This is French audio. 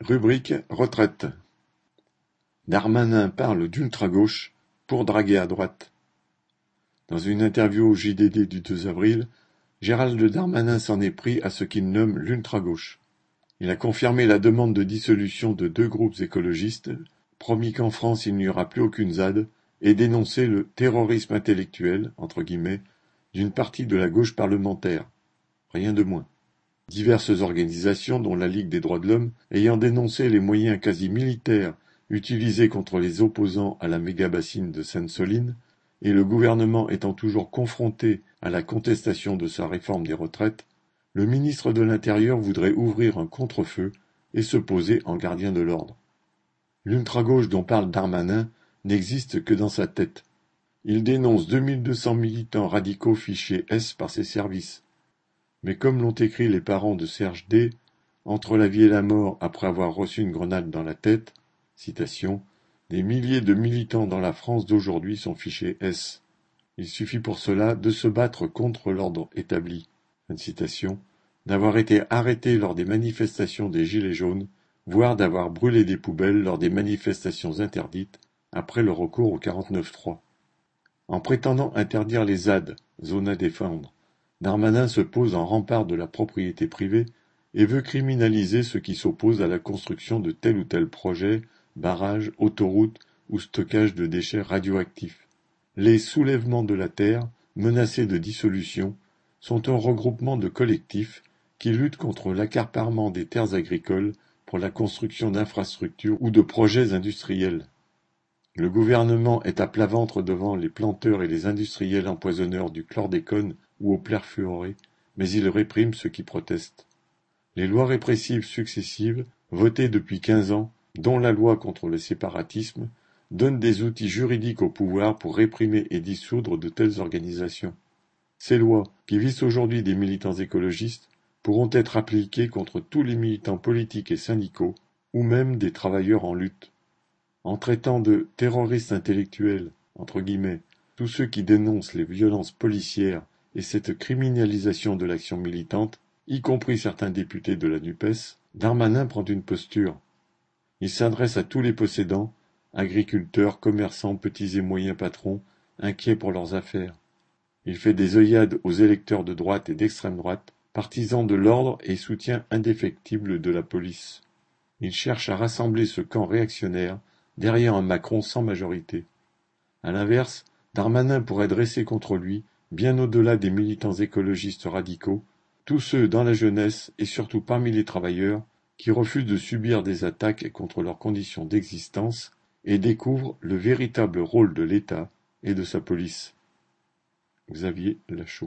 Rubrique retraite. Darmanin parle d'ultra-gauche pour draguer à droite. Dans une interview au JDD du 2 avril, Gérald Darmanin s'en est pris à ce qu'il nomme l'ultra-gauche. Il a confirmé la demande de dissolution de deux groupes écologistes, promis qu'en France il n'y aura plus aucune ZAD, et dénoncé le terrorisme intellectuel, entre guillemets, d'une partie de la gauche parlementaire. Rien de moins. Diverses organisations, dont la Ligue des droits de l'homme, ayant dénoncé les moyens quasi militaires utilisés contre les opposants à la méga-bassine de Sainte-Soline, et le gouvernement étant toujours confronté à la contestation de sa réforme des retraites, le ministre de l'Intérieur voudrait ouvrir un contre-feu et se poser en gardien de l'ordre. L'ultra-gauche dont parle Darmanin n'existe que dans sa tête. Il dénonce 2200 militants radicaux fichés S par ses services. Mais comme l'ont écrit les parents de Serge D, entre la vie et la mort après avoir reçu une grenade dans la tête, citation, des milliers de militants dans la France d'aujourd'hui sont fichés S. Il suffit pour cela de se battre contre l'ordre établi. d'avoir été arrêté lors des manifestations des Gilets jaunes, voire d'avoir brûlé des poubelles lors des manifestations interdites après le recours au 49-3. En prétendant interdire les ZAD, zones à défendre, Darmanin se pose en rempart de la propriété privée et veut criminaliser ceux qui s'opposent à la construction de tel ou tel projet, barrage, autoroute ou stockage de déchets radioactifs. Les soulèvements de la terre, menacés de dissolution, sont un regroupement de collectifs qui luttent contre l'accaparement des terres agricoles pour la construction d'infrastructures ou de projets industriels. Le gouvernement est à plat ventre devant les planteurs et les industriels empoisonneurs du chlordécone ou au perfluoré, mais il réprime ceux qui protestent. Les lois répressives successives, votées depuis quinze ans, dont la loi contre le séparatisme, donnent des outils juridiques au pouvoir pour réprimer et dissoudre de telles organisations. Ces lois, qui visent aujourd'hui des militants écologistes, pourront être appliquées contre tous les militants politiques et syndicaux, ou même des travailleurs en lutte. En traitant de terroristes intellectuels, entre guillemets, tous ceux qui dénoncent les violences policières et cette criminalisation de l'action militante, y compris certains députés de la NUPES, Darmanin prend une posture. Il s'adresse à tous les possédants, agriculteurs, commerçants, petits et moyens patrons, inquiets pour leurs affaires. Il fait des œillades aux électeurs de droite et d'extrême droite, partisans de l'ordre et soutien indéfectible de la police. Il cherche à rassembler ce camp réactionnaire derrière un Macron sans majorité. À l'inverse, Darmanin pourrait dresser contre lui bien au-delà des militants écologistes radicaux, tous ceux dans la jeunesse et surtout parmi les travailleurs qui refusent de subir des attaques contre leurs conditions d'existence et découvrent le véritable rôle de l'État et de sa police. Xavier Lachaud